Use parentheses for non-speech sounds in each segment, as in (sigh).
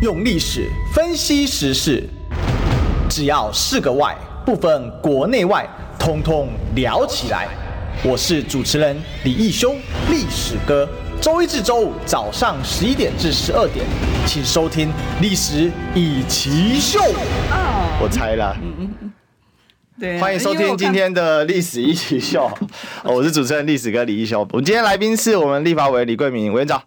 用历史分析时事，只要是个“外”，不分国内外，通通聊起来。我是主持人李义修，历史哥。周一至周五早上十一点至十二点，请收听《历史易起 SHOW》。我猜了。对，欢迎收听今天的历史一起 SHOW。我是主持人历史哥李义修。我们今天来宾是我们立法委员李桂明委员长。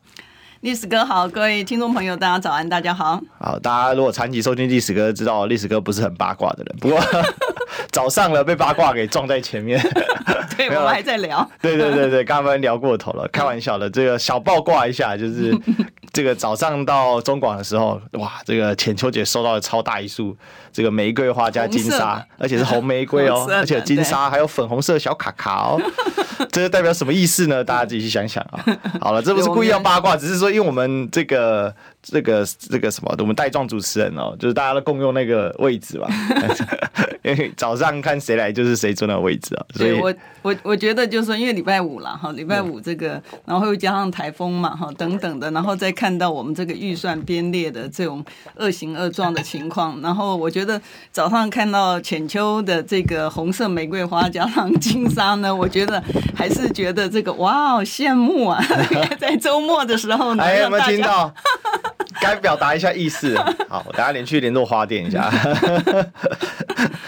历史哥好，各位听众朋友，大家早安，大家好。好，大家如果长期收听历史哥，知道历史哥不是很八卦的人。不过 (laughs) 早上了，被八卦给撞在前面。(laughs) 对，我们还在聊。对对对对，刚刚聊过头了，开玩笑的。这个小八卦一下，就是 (laughs) 这个早上到中广的时候，哇，这个浅秋姐收到了超大一束这个玫瑰花加金沙，而且是红玫瑰哦，而且金沙还有粉红色小卡卡哦。(laughs) 这是代表什么意思呢？大家自己去想想啊。好了，这不是故意要八卦，只是说。因为我们这个。这个这个什么，我们带状主持人哦，就是大家都共用那个位置吧。(laughs) 因为早上看谁来就是谁坐那个位置啊。所以我我我觉得就是说，因为礼拜五了哈，礼拜五这个，然后又加上台风嘛哈等等的，然后再看到我们这个预算编列的这种恶形恶状的情况，然后我觉得早上看到浅秋的这个红色玫瑰花加上金沙呢，(laughs) 我觉得还是觉得这个哇，好羡慕啊！(laughs) 在周末的时候呢，哎，有没有听到？该表达一下意思，好，我等下连去联络花店一下。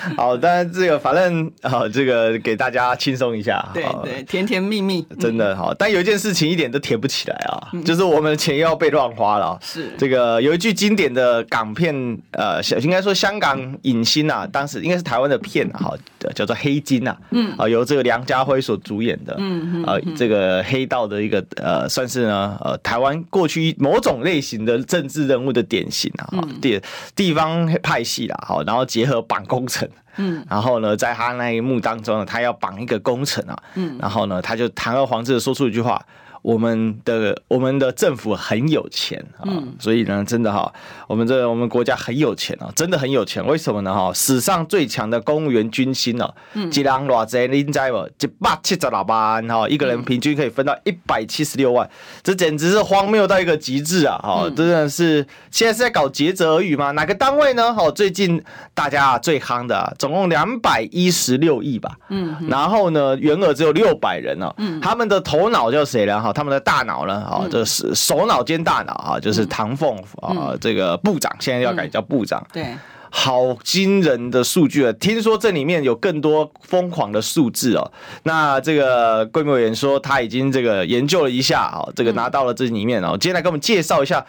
(laughs) 好，但是这个反正好，这个给大家轻松一下。对对，甜甜蜜蜜，真的好。但有一件事情一点都甜不起来啊，嗯、就是我们的钱又要被乱花了。是这个有一句经典的港片，呃，应该说香港影星啊，当时应该是台湾的片啊，叫做《黑金》啊，嗯，啊，由这个梁家辉所主演的，嗯啊，这个黑道的一个呃，算是呢，呃，台湾过去某种类型的政治人物的典型啊，地地方派系啦，好，然后结合绑工程。嗯，然后呢，在他那一幕当中呢，他要绑一个工程啊，嗯，然后呢，他就堂而皇之的说出一句话。我们的我们的政府很有钱啊，所以呢，真的哈，我们这我们国家很有钱啊，真的很有钱。为什么呢？哈，史上最强的公务员军薪哦，一人偌济，你知不？一百七十六万哈，一个人平均可以分到一百七十六万，这简直是荒谬到一个极致啊！哈，真的是现在是在搞竭泽而渔吗？哪个单位呢？哈，最近大家最夯的，总共两百一十六亿吧，嗯，然后呢，员额只有六百人哦，嗯，他们的头脑叫谁呢？哈。他们的大脑呢？啊，这是首脑兼大脑啊，就是唐凤啊，这个部长现在要改叫部长。对，好惊人的数据啊！听说这里面有更多疯狂的数字哦。那这个贵敏委员说他已经这个研究了一下啊，这个拿到了这里面哦。今天来给我们介绍一下。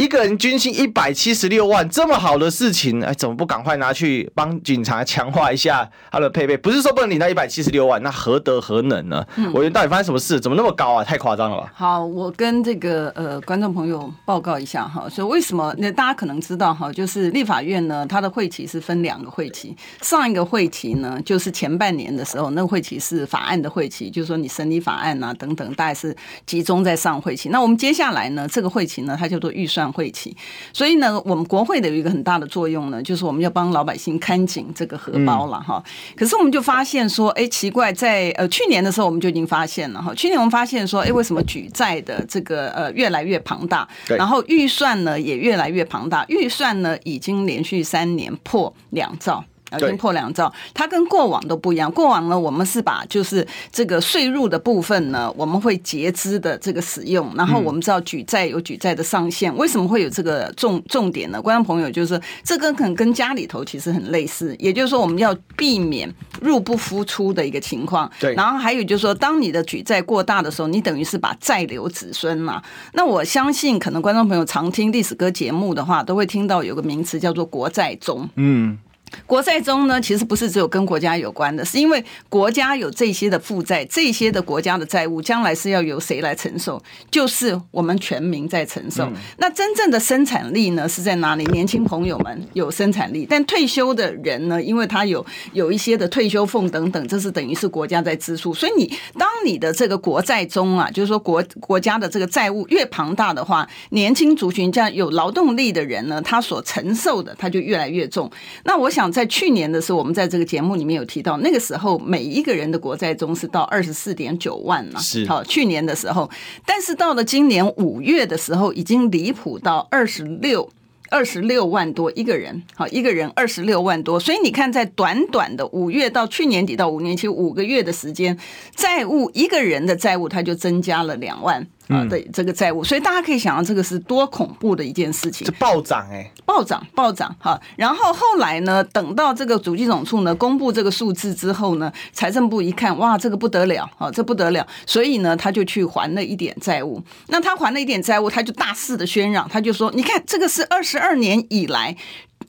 一个人军薪一百七十六万，这么好的事情，哎，怎么不赶快拿去帮警察强化一下他的配备？不是说不能领到一百七十六万，那何德何能呢？嗯，委员到底发生什么事？怎么那么高啊？太夸张了吧？好，我跟这个呃观众朋友报告一下哈，所以为什么？那大家可能知道哈，就是立法院呢，它的会期是分两个会期，上一个会期呢，就是前半年的时候，那个会期是法案的会期，就是说你审理法案啊等等，大概是集中在上会期。那我们接下来呢，这个会期呢，它叫做预算。会起，所以呢，我们国会的有一个很大的作用呢，就是我们要帮老百姓看紧这个荷包了哈。可是我们就发现说，哎，奇怪，在呃去年的时候我们就已经发现了哈。去年我们发现说，哎，为什么举债的这个呃越来越庞大，然后预算呢也越来越庞大，预算呢已经连续三年破两兆。已经破两兆，它跟过往都不一样。过往呢，我们是把就是这个税入的部分呢，我们会节支的这个使用。然后我们知道举债有举债的上限，为什么会有这个重重点呢？观众朋友就是说，这个可能跟家里头其实很类似，也就是说我们要避免入不敷出的一个情况。对。然后还有就是说，当你的举债过大的时候，你等于是把债留子孙嘛。那我相信，可能观众朋友常听历史歌节目的话，都会听到有个名词叫做国债中。嗯。国债中呢，其实不是只有跟国家有关的，是因为国家有这些的负债，这些的国家的债务将来是要由谁来承受？就是我们全民在承受。嗯、那真正的生产力呢，是在哪里？年轻朋友们有生产力，但退休的人呢，因为他有有一些的退休俸等等，这是等于是国家在支出。所以你当你的这个国债中啊，就是说国国家的这个债务越庞大的话，年轻族群这样有劳动力的人呢，他所承受的他就越来越重。那我想。想在去年的时候，我们在这个节目里面有提到，那个时候每一个人的国债中是到二十四点九万了。是好，去年的时候，但是到了今年五月的时候，已经离谱到二十六。二十六万多一个人，好，一个人二十六万多，所以你看，在短短的五月到去年底到五年期五个月的时间，债务一个人的债务它就增加了两万。啊，对这个债务，所以大家可以想到这个是多恐怖的一件事情，这暴涨哎、欸，暴涨暴涨哈。然后后来呢，等到这个主计总处呢公布这个数字之后呢，财政部一看，哇，这个不得了啊，这不得了，所以呢，他就去还了一点债务。那他还了一点债务，他就大肆的宣嚷，他就说，你看这个是二十二年以来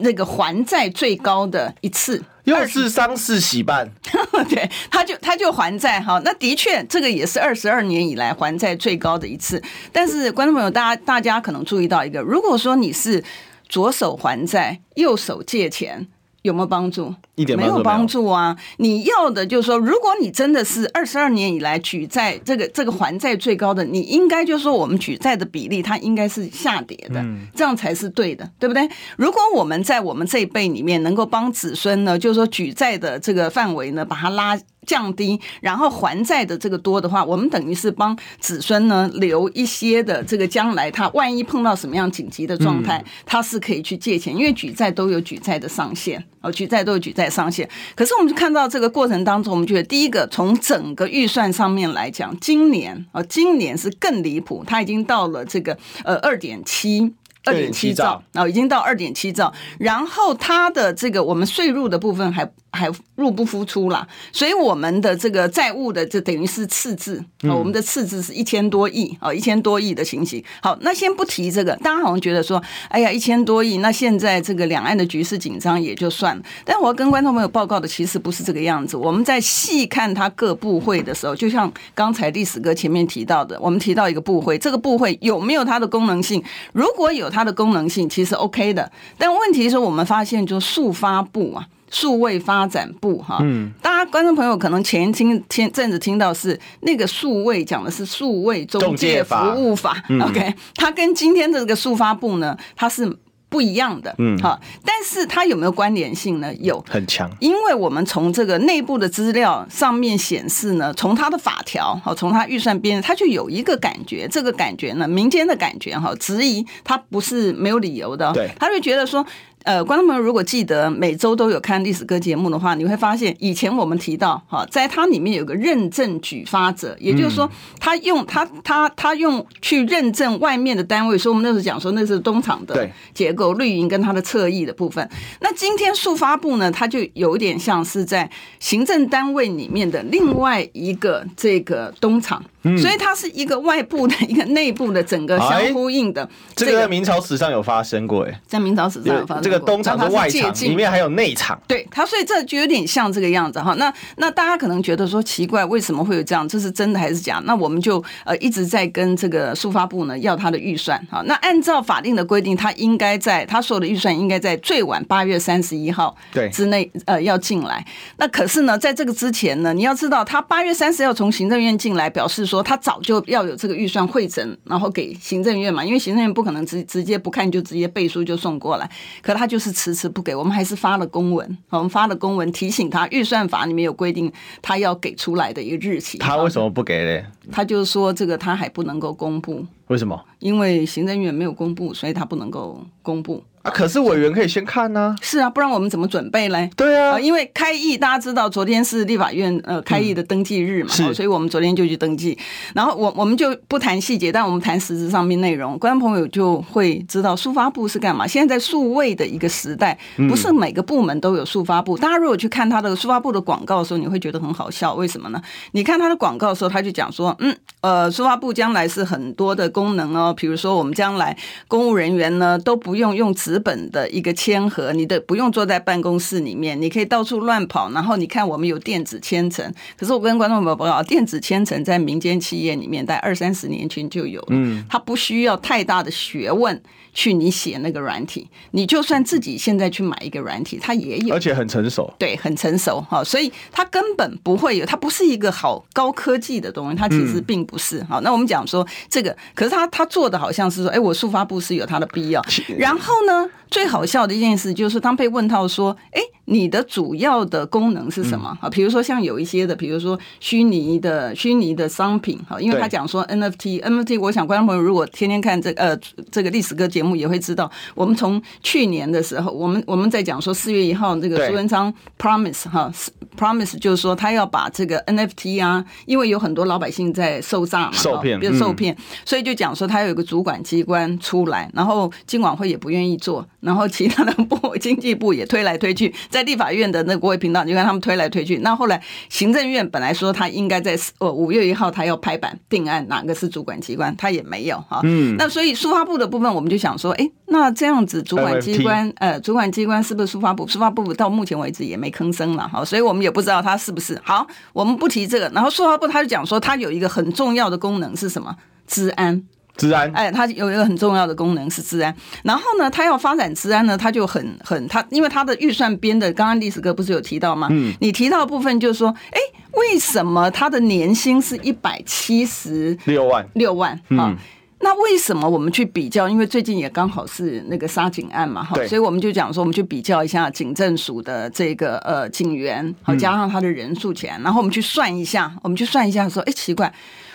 那个还债最高的一次。(laughs) 又是丧事喜办，(laughs) 对，他就他就还债哈，那的确这个也是二十二年以来还债最高的一次。但是观众朋友，大家大家可能注意到一个，如果说你是左手还债，右手借钱。有没有帮助？一点没有帮助啊！你要的就是说，如果你真的是二十二年以来举债这个这个还债最高的，你应该就是说我们举债的比例它应该是下跌的，这样才是对的，对不对？如果我们在我们这一辈里面能够帮子孙呢，就是说举债的这个范围呢，把它拉。降低，然后还债的这个多的话，我们等于是帮子孙呢留一些的这个将来，他万一碰到什么样紧急的状态，他是可以去借钱，因为举债都有举债的上限哦，举债都有举债上限。可是我们就看到这个过程当中，我们觉得第一个从整个预算上面来讲，今年啊，今年是更离谱，它已经到了这个呃二点七。二点七兆，然后已经到二点七兆，然后它的这个我们税入的部分还还入不敷出啦，所以我们的这个债务的这等于是赤字，我们的赤字是一千多亿啊，一千多亿的情形。好，那先不提这个，大家好像觉得说，哎呀，一千多亿，那现在这个两岸的局势紧张也就算了。但我要跟观众朋友报告的其实不是这个样子，我们在细看它各部会的时候，就像刚才历史哥前面提到的，我们提到一个部会，这个部会有没有它的功能性？如果有。它的功能性其实 OK 的，但问题是我们发现，就速发部啊，数位发展部哈，嗯，大家观众朋友可能前听前阵子听到是那个数位讲的是数位中介服务法，法，OK，嗯，它跟今天的这个数发部呢，它是。不一样的，嗯，好，但是它有没有关联性呢？有，很强。因为我们从这个内部的资料上面显示呢，从它的法条，好，从它预算编，它就有一个感觉，这个感觉呢，民间的感觉，哈，质疑它不是没有理由的，对，他就觉得说。呃，观众朋友如果记得每周都有看历史哥节目的话，你会发现以前我们提到哈，在它里面有个认证举发者，也就是说，他用他他他用去认证外面的单位，所以我们那时候讲说那是东厂的结构，绿营跟它的侧翼的部分。那今天速发部呢，它就有点像是在行政单位里面的另外一个这个东厂。嗯、所以它是一个外部的一个内部的整个相呼应的，这个在明朝史上有发生过哎，在明朝史上有发生过。这个东厂是外厂，里面还有内厂。对它，所以这就有点像这个样子哈。那那大家可能觉得说奇怪，为什么会有这样？这是真的还是假？那我们就呃一直在跟这个数发部呢要他的预算哈。那按照法定的规定，他应该在他所有的预算应该在最晚八月三十一号对之内呃要进来。那可是呢，在这个之前呢，你要知道他八月三十要从行政院进来，表示。说他早就要有这个预算会诊，然后给行政院嘛，因为行政院不可能直直接不看就直接背书就送过来，可他就是迟迟不给，我们还是发了公文，我们发了公文提醒他，预算法里面有规定他要给出来的一个日期。他为什么不给嘞？他就是说这个他还不能够公布。为什么？因为行政院没有公布，所以他不能够公布。啊，可是委员可以先看呢、啊。是啊，不然我们怎么准备嘞？对啊，因为开议，大家知道昨天是立法院呃开议的登记日嘛，所以我们昨天就去登记。然后我我们就不谈细节，但我们谈实质上面内容，观众朋友就会知道数发部是干嘛。现在在数位的一个时代，不是每个部门都有数发部。大家如果去看他的数发部的广告的时候，你会觉得很好笑，为什么呢？你看他的广告的时候，他就讲说，嗯，呃，数发部将来是很多的功能哦，比如说我们将来公务人员呢都不用用纸本的一个。签核，你的不用坐在办公室里面，你可以到处乱跑。然后你看，我们有电子签呈。可是我跟观众朋友报告，电子签呈在民间企业里面，在二三十年前就有了。嗯，它不需要太大的学问去你写那个软体，你就算自己现在去买一个软体，它也有，而且很成熟。对，很成熟哈，所以它根本不会有，它不是一个好高科技的东西，它其实并不是。好，那我们讲说这个，可是他他做的好像是说，哎，我速发布是有它的必要。然后呢？呢，最好笑的一件事就是，当被问到说，哎，你的主要的功能是什么？啊，比如说像有一些的，比如说虚拟的虚拟的商品，哈，因为他讲说 NFT，NFT，我想观众朋友如果天天看这呃这个历史哥节目，也会知道，我们从去年的时候，我们我们在讲说四月一号这个苏文昌 promise 哈，promise 就是说他要把这个 NFT 啊，因为有很多老百姓在受诈嘛，受骗，别受骗，所以就讲说他有一个主管机关出来，然后金管会也不愿意做。然后其他的部，经济部也推来推去，(laughs) 在立法院的那个国会频道，你看他们推来推去。那后来行政院本来说他应该在呃五月一号他要拍板定案，哪个是主管机关，他也没有哈。嗯。那所以数发部的部分，我们就想说，哎，那这样子主管机关呃主管机关是不是数发部？数发部到目前为止也没吭声了哈，所以我们也不知道他是不是。好，我们不提这个。然后数发部他就讲说，他有一个很重要的功能是什么？治安。资安，哎，它有一个很重要的功能是治安。然后呢，它要发展治安呢，它就很很它，因为它的预算编的，刚刚历史哥不是有提到吗？嗯，你提到的部分就是说，哎，为什么他的年薪是一百七十六万六万啊？那为什么我们去比较？因为最近也刚好是那个杀警案嘛，哈，所以我们就讲说，我们去比较一下警政署的这个呃警员，好加上他的人数钱，然后我们去算一下，我们去算一下说，哎，奇怪。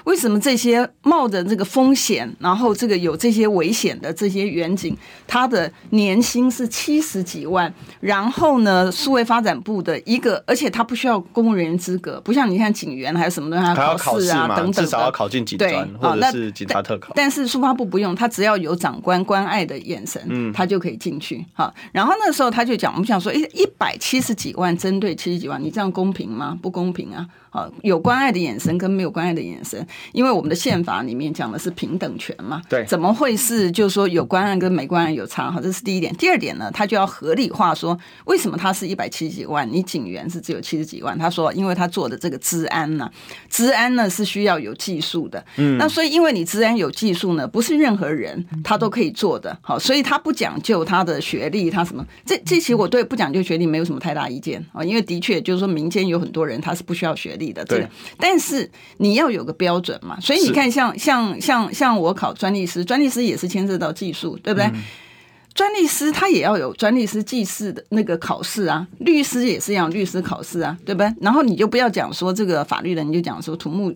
为什么这些冒着这个风险，然后这个有这些危险的这些远景，他的年薪是七十几万？然后呢，数位发展部的一个，而且他不需要公务人员资格，不像你看警员还有什么东西还要考试啊等等，至少要考进警专或者是警察特考。但是数发部不用，他只要有长官关爱的眼神，嗯，他就可以进去。好，然后那时候他就讲，我们想说，一，一百七十几万针对七十几万，你这样公平吗？不公平啊！有关爱的眼神跟没有关爱的眼神，因为我们的宪法里面讲的是平等权嘛，对，怎么会是就是说有关爱跟没关爱有差？哈，这是第一点。第二点呢，他就要合理化说，为什么他是一百七十几万，你警员是只有七十几万？他说，因为他做的这个治安呢，治安呢是需要有技术的，嗯，那所以因为你治安有技术呢，不是任何人他都可以做的，好，所以他不讲究他的学历，他什么？这这其实我对不讲究学历没有什么太大意见啊，因为的确就是说民间有很多人他是不需要学历。的这个，但是你要有个标准嘛，所以你看像，像像像像我考专利师，专利师也是牵涉到技术，对不对？专利师他也要有专利师技师的那个考试啊，律师也是一样，律师考试啊，对不对？然后你就不要讲说这个法律的，你就讲说土木。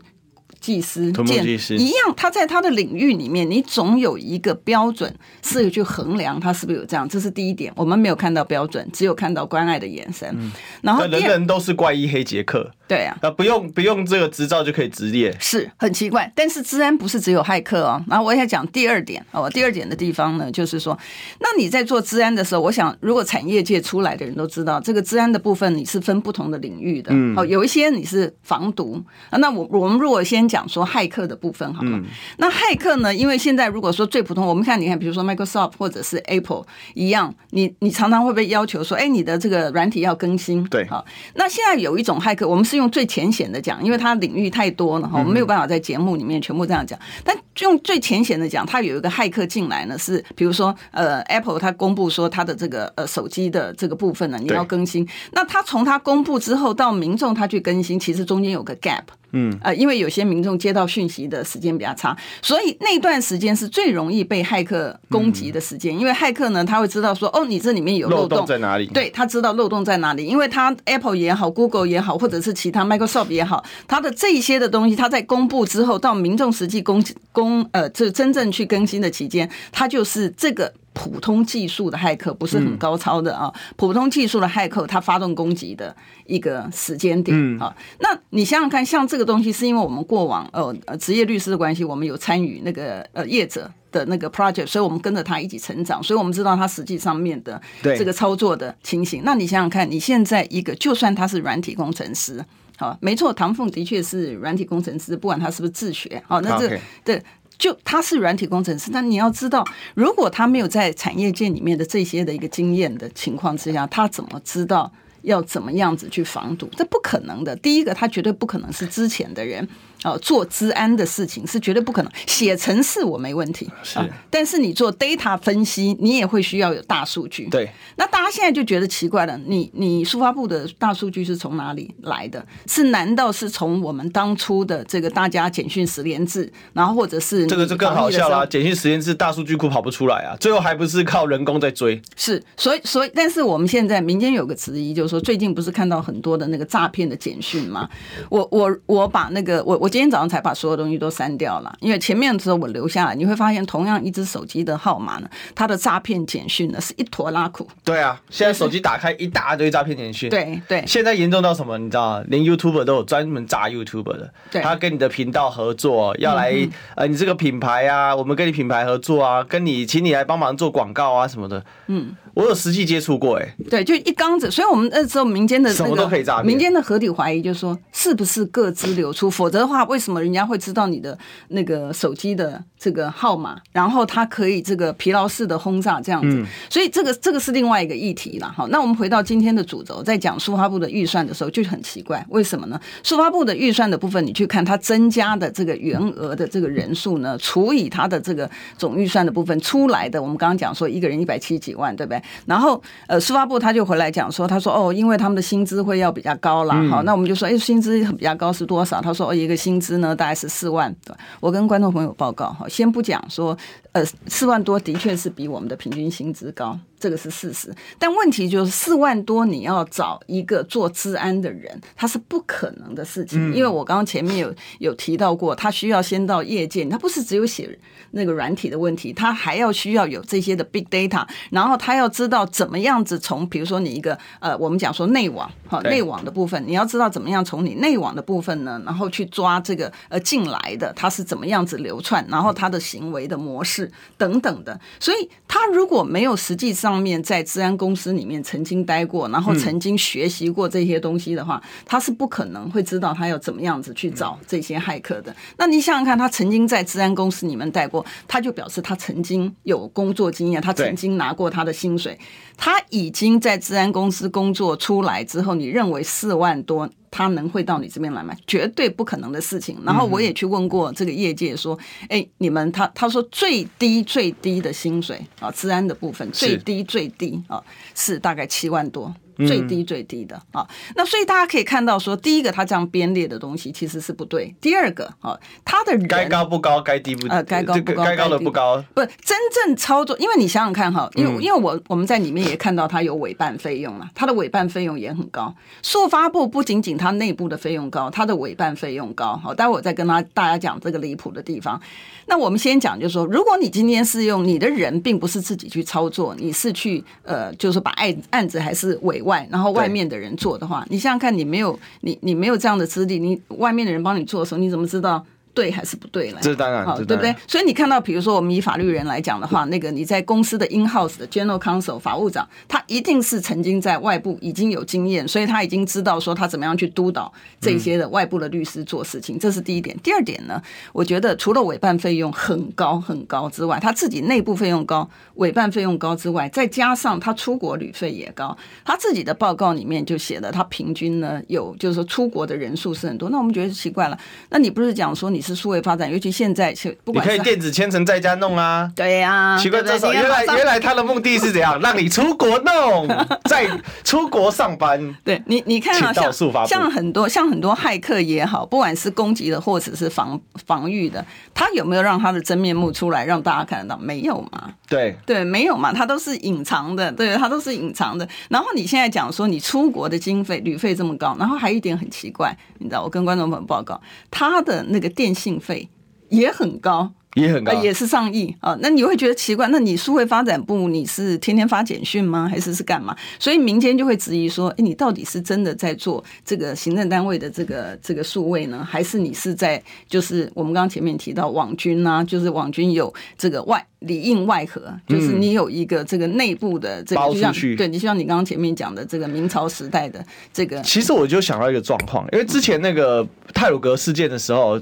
技师，土木技师一样，他在他的领域里面，你总有一个标准是去衡量他是不是有这样，这是第一点。我们没有看到标准，只有看到关爱的眼神。嗯、然后人人都是怪医黑杰克，对啊，不用不用这个执照就可以执业，是很奇怪。但是治安不是只有骇客哦。然后我也讲第二点哦，第二点的地方呢，就是说，那你在做治安的时候，我想如果产业界出来的人都知道，这个治安的部分你是分不同的领域的。嗯，哦，有一些你是防毒啊，那我我们如果先。讲说骇客的部分好了，嗯、那骇客呢？因为现在如果说最普通，我们看你看，比如说 Microsoft 或者是 Apple 一样，你你常常会被要求说，哎，你的这个软体要更新。对，好。那现在有一种骇客，我们是用最浅显的讲，因为它领域太多了哈，我们没有办法在节目里面全部这样讲。嗯、但用最浅显的讲，它有一个骇客进来呢，是比如说呃，Apple 它公布说它的这个呃手机的这个部分呢，你要更新。那它从它公布之后到民众它去更新，其实中间有个 gap。嗯，呃，因为有些民众接到讯息的时间比较长，所以那段时间是最容易被骇客攻击的时间。嗯、因为骇客呢，他会知道说，哦，你这里面有漏洞，在哪里？对，他知道漏洞在哪里，因为他 Apple 也好，Google 也好，或者是其他 Microsoft 也好，他的这一些的东西，他在公布之后，到民众实际公公呃，这真正去更新的期间，他就是这个。普通技术的骇客不是很高超的啊，普通技术的骇客他发动攻击的一个时间点啊，那你想想看，像这个东西是因为我们过往呃职业律师的关系，我们有参与那个呃业者的那个 project，所以我们跟着他一起成长，所以我们知道他实际上面的这个操作的情形。那你想想看，你现在一个就算他是软体工程师，好，没错，唐凤的确是软体工程师，不管他是不是自学，好，那这对。就他是软体工程师，但你要知道，如果他没有在产业界里面的这些的一个经验的情况之下，他怎么知道要怎么样子去防堵？这不可能的。第一个，他绝对不可能是之前的人。哦，做资安的事情是绝对不可能。写程式我没问题，是、啊，但是你做 data 分析，你也会需要有大数据。对，那大家现在就觉得奇怪了，你你数发部的大数据是从哪里来的？是难道是从我们当初的这个大家简讯十连制，然后或者是这个就更好笑了？简讯十连制大数据库跑不出来啊，最后还不是靠人工在追？是，所以所以，但是我们现在民间有个质疑，就是说最近不是看到很多的那个诈骗的简讯吗？我我我把那个我我今天早上才把所有东西都删掉了，因为前面的时候我留下来，你会发现同样一只手机的号码呢，它的诈骗简讯呢是一坨拉苦。对啊，现在手机打开一大堆诈骗简讯。对对，现在严重到什么？你知道吗？连 YouTuber 都有专门砸 YouTuber 的，对，他跟你的频道合作，要来、嗯、呃，你这个品牌啊，我们跟你品牌合作啊，跟你请你来帮忙做广告啊什么的。嗯。我有实际接触过，哎，对，就一缸子，所以我们那时候民间的什么都可以诈骗，民间的合理怀疑就是说，是不是各自流出？否则的话，为什么人家会知道你的那个手机的这个号码？然后他可以这个疲劳式的轰炸这样子，所以这个这个是另外一个议题了。好，那我们回到今天的主轴，在讲数发部的预算的时候就很奇怪，为什么呢？数发部的预算的部分，你去看它增加的这个员额的这个人数呢，除以它的这个总预算的部分出来的，我们刚刚讲说一个人一百七十几万，对不对？然后。呃，数发部他就回来讲说，他说哦，因为他们的薪资会要比较高啦。好，那我们就说，哎，薪资比较高是多少？他说哦，一个薪资呢大概是四万。对我跟观众朋友报告哈，先不讲说，呃，四万多的确是比我们的平均薪资高。这个是事实，但问题就是四万多，你要找一个做治安的人，他是不可能的事情。因为我刚刚前面有有提到过，他需要先到业界，他不是只有写那个软体的问题，他还要需要有这些的 big data，然后他要知道怎么样子从，比如说你一个呃，我们讲说内网哈，内网的部分，你要知道怎么样从你内网的部分呢，然后去抓这个呃进来的他是怎么样子流窜，然后他的行为的模式等等的，所以他如果没有实际上。面在治安公司里面曾经待过，然后曾经学习过这些东西的话，他是不可能会知道他要怎么样子去找这些骇客的。那你想想看，他曾经在治安公司里面待过，他就表示他曾经有工作经验，他曾经拿过他的薪水，他已经在治安公司工作出来之后，你认为四万多？他能会到你这边来买？绝对不可能的事情。然后我也去问过这个业界，说：“哎，你们他他说最低最低的薪水啊，治安的部分最低最低啊，是大概七万多。”最低最低的啊，那所以大家可以看到说，第一个他这样编列的东西其实是不对。第二个啊，他的人该高不高，该低不低，呃，该高不高，该高的不高，不真正操作。因为你想想看哈，因为因为我我们在里面也看到他有委办费用了，他的委办费用也很高。速发布不仅仅他内部的费用高，他的委办费用高。好，待会我再跟他大家讲这个离谱的地方。那我们先讲，就是说，如果你今天是用你的人，并不是自己去操作，你是去呃，就是把案案子还是委外，然后外面的人做的话，你想想看，你没有你你没有这样的资历，你外面的人帮你做的时候，你怎么知道？对还是不对了？这当然，对不对？所以你看到，比如说我们以法律人来讲的话，那个你在公司的 in house 的 general counsel 法务长，他一定是曾经在外部已经有经验，所以他已经知道说他怎么样去督导这些的外部的律师做事情。这是第一点。第二点呢，我觉得除了委办费用很高很高之外，他自己内部费用高，委办费用高之外，再加上他出国旅费也高，他自己的报告里面就写了，他平均呢有就是说出国的人数是很多。那我们觉得奇怪了，那你不是讲说你？你是数位发展，尤其现在，不管你可以电子签证在家弄啊。对呀、啊，奇怪，这原来原来他的目的是怎样？让你出国弄，(laughs) 在出国上班。对你，你看啊，像像很多像很多骇客也好，不管是攻击的或者是防防御的，他有没有让他的真面目出来让大家看得到？没有嘛？对对，没有嘛？他都是隐藏的，对，他都是隐藏的。然后你现在讲说你出国的经费旅费这么高，然后还有一点很奇怪，你知道，我跟观众朋友报告，他的那个电。电信费也很高。也很高，也是上亿啊！那你会觉得奇怪？那你数位发展部你是天天发简讯吗？还是是干嘛？所以民间就会质疑说：哎，你到底是真的在做这个行政单位的这个这个数位呢，还是你是在就是我们刚刚前面提到网军啊？就是网军有这个外里应外合，就是你有一个这个内部的这个，就像对，你像你刚刚前面讲的这个明朝时代的这个。其实我就想到一个状况，因为之前那个泰鲁格事件的时候，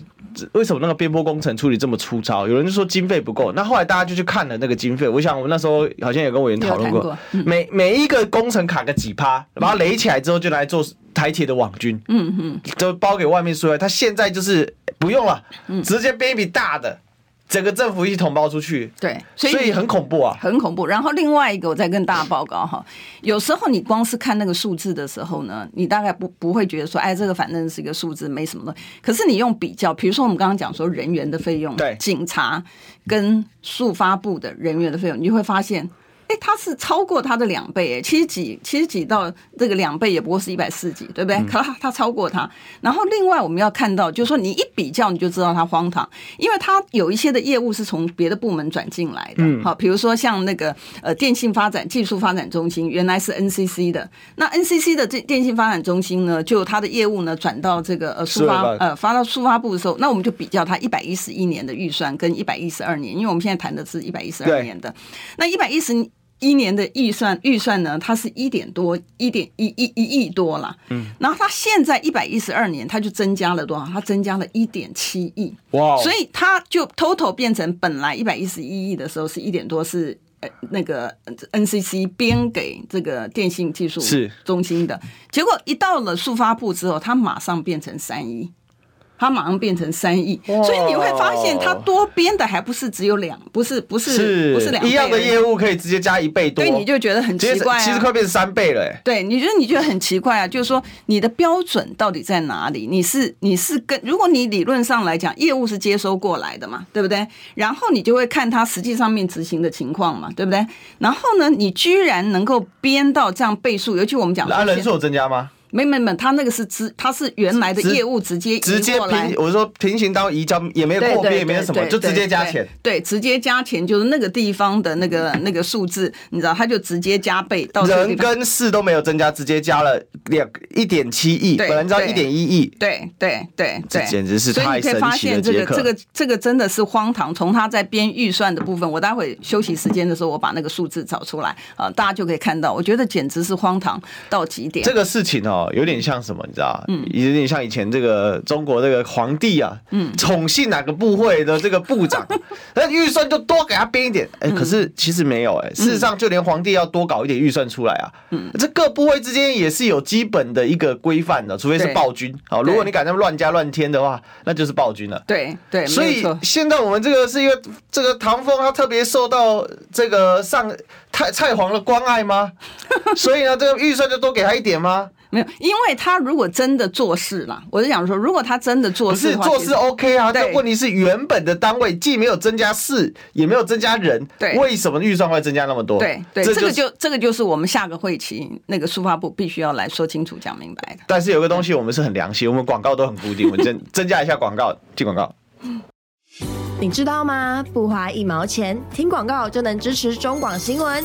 为什么那个边坡工程处理这么粗糙？有人就说经费不够。那后来大家就去看了那个经费。我想我们那时候好像也跟委员讨论过，每每一个工程卡个几趴，把它垒起来之后就来做台铁的网军，嗯嗯，都包给外面说，他现在就是不用了，直接编一笔大的。整个政府一起统包出去，对，所以，所以很恐怖啊，很恐怖。然后另外一个，我再跟大家报告哈，有时候你光是看那个数字的时候呢，你大概不不会觉得说，哎，这个反正是一个数字，没什么的。可是你用比较，比如说我们刚刚讲说人员的费用，对，警察跟速发部的人员的费用，你就会发现。哎，它是超过它的两倍，哎，七十几，七十几到这个两倍也不过是一百四几，对不对？可它它超过它。然后另外我们要看到，就是说你一比较你就知道它荒唐，因为它有一些的业务是从别的部门转进来的，好，比如说像那个呃电信发展技术发展中心原来是 NCC 的，那 NCC 的这电信发展中心呢，就它的业务呢转到这个呃速发呃发到速发部的时候，那我们就比较它一百一十一年的预算跟一百一十二年，因为我们现在谈的是一百一十二年的，那一百一十。一年的预算预算呢，它是一点多一点一一一亿多了，嗯，然后它现在一百一十二年，它就增加了多少？它增加了一点七亿，哇！所以它就 total 变成本来一百一十一亿的时候是一点多，是呃那个 NCC 编给这个电信技术中心的，结果一到了速发部之后，它马上变成三亿。它马上变成三亿，所以你会发现它多编的还不是只有两，不是不是是不是两一样的业务可以直接加一倍多，对，你就觉得很奇怪啊，其实快变成三倍了，哎，对，你觉得你觉得很奇怪啊？就是说你的标准到底在哪里？你是你是跟如果你理论上来讲，业务是接收过来的嘛，对不对？然后你就会看它实际上面执行的情况嘛，对不对？然后呢，你居然能够编到这样倍数，尤其我们讲，那人数有增加吗？没没没，他那个是直，他是原来的业务直接直接平，我说平行刀移交也没有破边，也没有什么，就直接加钱。对，直接加钱就是那个地方的那个 (laughs) 那个数字，你知道，他就直接加倍到。人跟事都没有增加，直接加了两一点七亿，本来知道一点一亿。对对对对，简直是太神奇了。所以你可以发现这个这个这个真的是荒唐。从他在编预算的部分，我待会休息时间的时候，我把那个数字找出来啊，大家就可以看到。我觉得简直是荒唐到极点。这个事情哦，有点像什么？你知道，嗯，有点像以前这个中国这个皇帝啊，嗯，宠幸哪个部会的这个部长，(laughs) 那预算就多给他编一点，哎，可是其实没有，哎，事实上就连皇帝要多搞一点预算出来啊，嗯，这各部会之间也是有基本的一个规范的，除非是暴君，好，如果你敢这么乱加乱添的话，那就是暴君了，对对，所以现在我们这个是一个这个唐风他特别受到这个上太蔡皇的关爱吗？(laughs) 所以呢，这个预算就多给他一点吗？没有，因为他如果真的做事了，我就想说，如果他真的做事，不是做事 OK 啊？但问题是，原本的单位既没有增加事，也没有增加人，对，为什么预算会增加那么多？对对，这个就这个就是我们下个会期那个书发部必须要来说清楚、讲明白的。但是有个东西我们是很良心，我们广告都很固定，我们增增加一下广告，进广告。你知道吗？不花一毛钱，听广告就能支持中广新闻。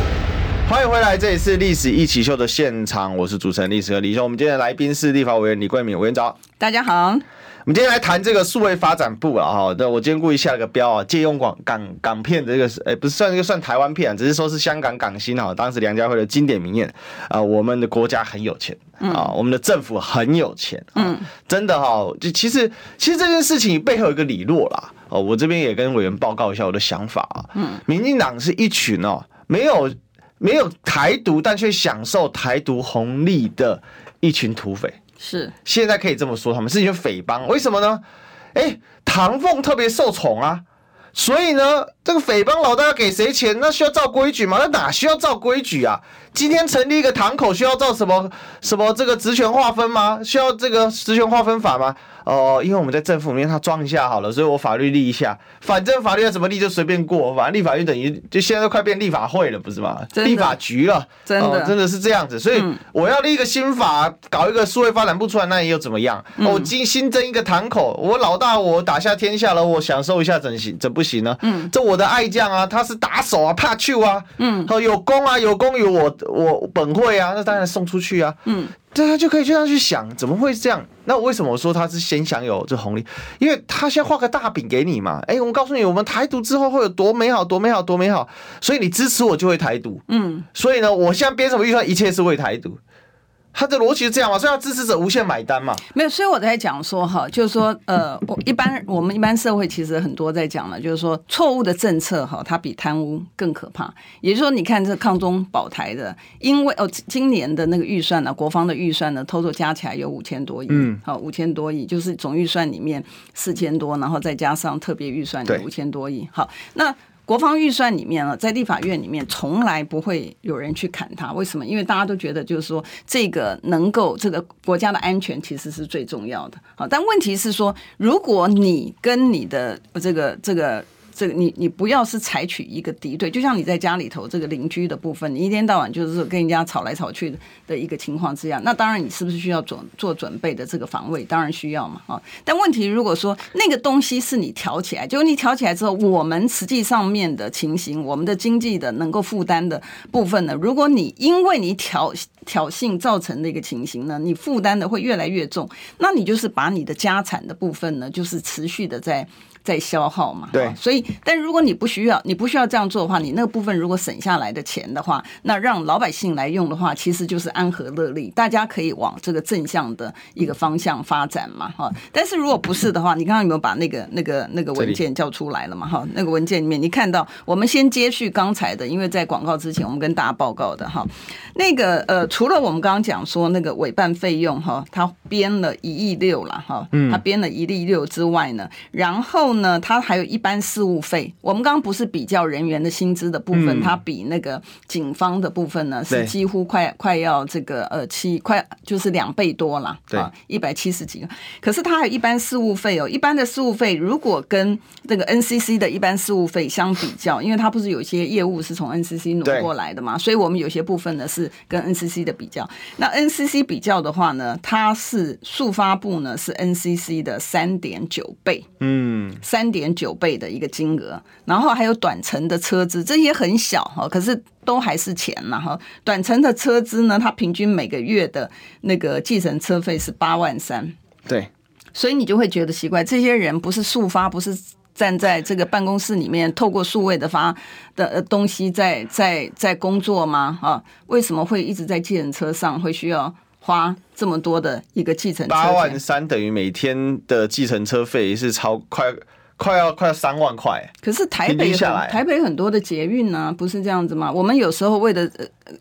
欢迎回来，这里是历史一起秀的现场，我是主持人历史哥李兄。我们今天的来宾是立法委员李贵敏委员长，大家好。我们今天来谈这个数位发展部了哈。对，我今天故意下了个标啊，借用广港港片的这个是，哎，不是算一个算台湾片，只是说是香港港星哈。当时梁家辉的经典名言啊，我们的国家很有钱啊，我们的政府很有钱，嗯，真的哈。就其实其实这件事情背后有一个理落啦。哦，我这边也跟委员报告一下我的想法啊。嗯，民进党是一群哦，没有。没有台独，但却享受台独红利的一群土匪，是现在可以这么说，他们是一群匪帮。为什么呢？哎，唐凤特别受宠啊，所以呢，这个匪帮老大要给谁钱？那需要照规矩吗？那哪需要照规矩啊？今天成立一个堂口需要照什么什么这个职权划分吗？需要这个职权划分法吗？哦，因为我们在政府里面，他装一下好了，所以我法律立一下，反正法律要怎么立就随便过，反正立法院等于就现在都快变立法会了，不是吗？立法局了，真的、哦、真的是这样子，所以我要立一个新法，搞一个数位发展不出来，那又怎么样？我、哦、新新增一个堂口，我老大我打下天下了，我享受一下怎行怎不行呢？嗯，这我的爱将啊，他是打手啊，怕去啊，嗯，有功啊，有功有我我本会啊，那当然送出去啊，嗯。对，他就可以这样去想，怎么会这样？那为什么我说他是先享有这红利？因为他先画个大饼给你嘛。哎，我告诉你，我们台独之后会有多美好，多美好，多美好。所以你支持我就会台独。嗯。所以呢，我现在编什么预算，一切是为台独。他的逻辑是这样嘛，所以他支持者无限买单嘛。没有，所以我在讲说哈，就是说 (laughs) 呃，我一般我们一般社会其实很多在讲了，就是说错误的政策哈，它比贪污更可怕。也就是说，你看这抗中保台的，因为哦，今年的那个预算呢，国防的预算呢，偷偷加起来有五千多亿，嗯，好，五千多亿，就是总预算里面四千多，然后再加上特别预算的五千多亿，好，那。国防预算里面呢，在立法院里面从来不会有人去砍它，为什么？因为大家都觉得就是说，这个能够这个国家的安全其实是最重要的。好，但问题是说，如果你跟你的这个这个。这个你你不要是采取一个敌对，就像你在家里头这个邻居的部分，你一天到晚就是跟人家吵来吵去的一个情况之下，那当然你是不是需要做做准备的这个防卫？当然需要嘛，啊！但问题如果说那个东西是你挑起来，就是你挑起来之后，我们实际上面的情形，我们的经济的能够负担的部分呢？如果你因为你挑挑衅造成的一个情形呢，你负担的会越来越重，那你就是把你的家产的部分呢，就是持续的在。在消耗嘛，对，所以，但如果你不需要，你不需要这样做的话，你那个部分如果省下来的钱的话，那让老百姓来用的话，其实就是安和乐利，大家可以往这个正向的一个方向发展嘛，哈。但是如果不是的话，你刚刚有没有把那个那个那个文件叫出来了嘛？哈，那个文件里面你看到，我们先接续刚才的，因为在广告之前我们跟大家报告的哈，那个呃，除了我们刚刚讲说那个委办费用哈，他编了一亿六了哈，嗯，他编了一亿六之外呢，然后。呢，他还有一般事务费。我们刚刚不是比较人员的薪资的部分，它比那个警方的部分呢是几乎快快要这个呃七快就是两倍多了，对，一百七十几个。可是他还有一般事务费哦，一般的事务费如果跟这个 NCC 的一般事务费相比较，因为他不是有些业务是从 NCC 挪过来的嘛，所以我们有些部分呢是跟 NCC 的比较。那 NCC 比较的话呢，它是速发布呢是 NCC 的三点九倍，嗯。三点九倍的一个金额，然后还有短程的车资，这些很小哈，可是都还是钱嘛哈。短程的车资呢，它平均每个月的那个计程车费是八万三，对，所以你就会觉得奇怪，这些人不是速发，不是站在这个办公室里面透过数位的发的东西在在在工作吗？啊，为什么会一直在计程车上会需要？花这么多的一个计程车，八万三等于每天的计程车费是超快。快要快要三万块，可是台北台北很多的捷运呢，不是这样子吗？我们有时候为了